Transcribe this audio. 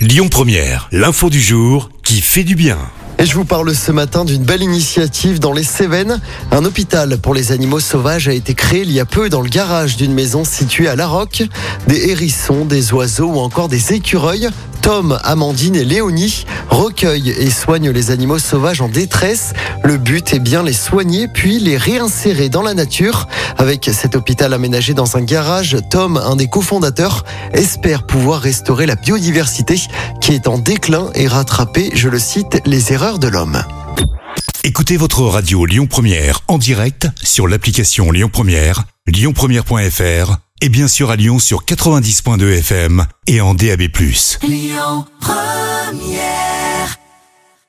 Lyon Première, l'info du jour qui fait du bien. Et je vous parle ce matin d'une belle initiative dans les Cévennes. Un hôpital pour les animaux sauvages a été créé il y a peu dans le garage d'une maison située à La Roque. Des hérissons, des oiseaux ou encore des écureuils Tom, Amandine et Léonie recueillent et soignent les animaux sauvages en détresse. Le but est bien les soigner puis les réinsérer dans la nature. Avec cet hôpital aménagé dans un garage, Tom, un des cofondateurs, espère pouvoir restaurer la biodiversité qui est en déclin et rattraper, je le cite, les erreurs de l'homme. Écoutez votre radio Lyon Première en direct sur l'application Lyon Première, lyonpremière.fr et bien sûr à Lyon sur 90.2 FM et en DAB+. Lyon Première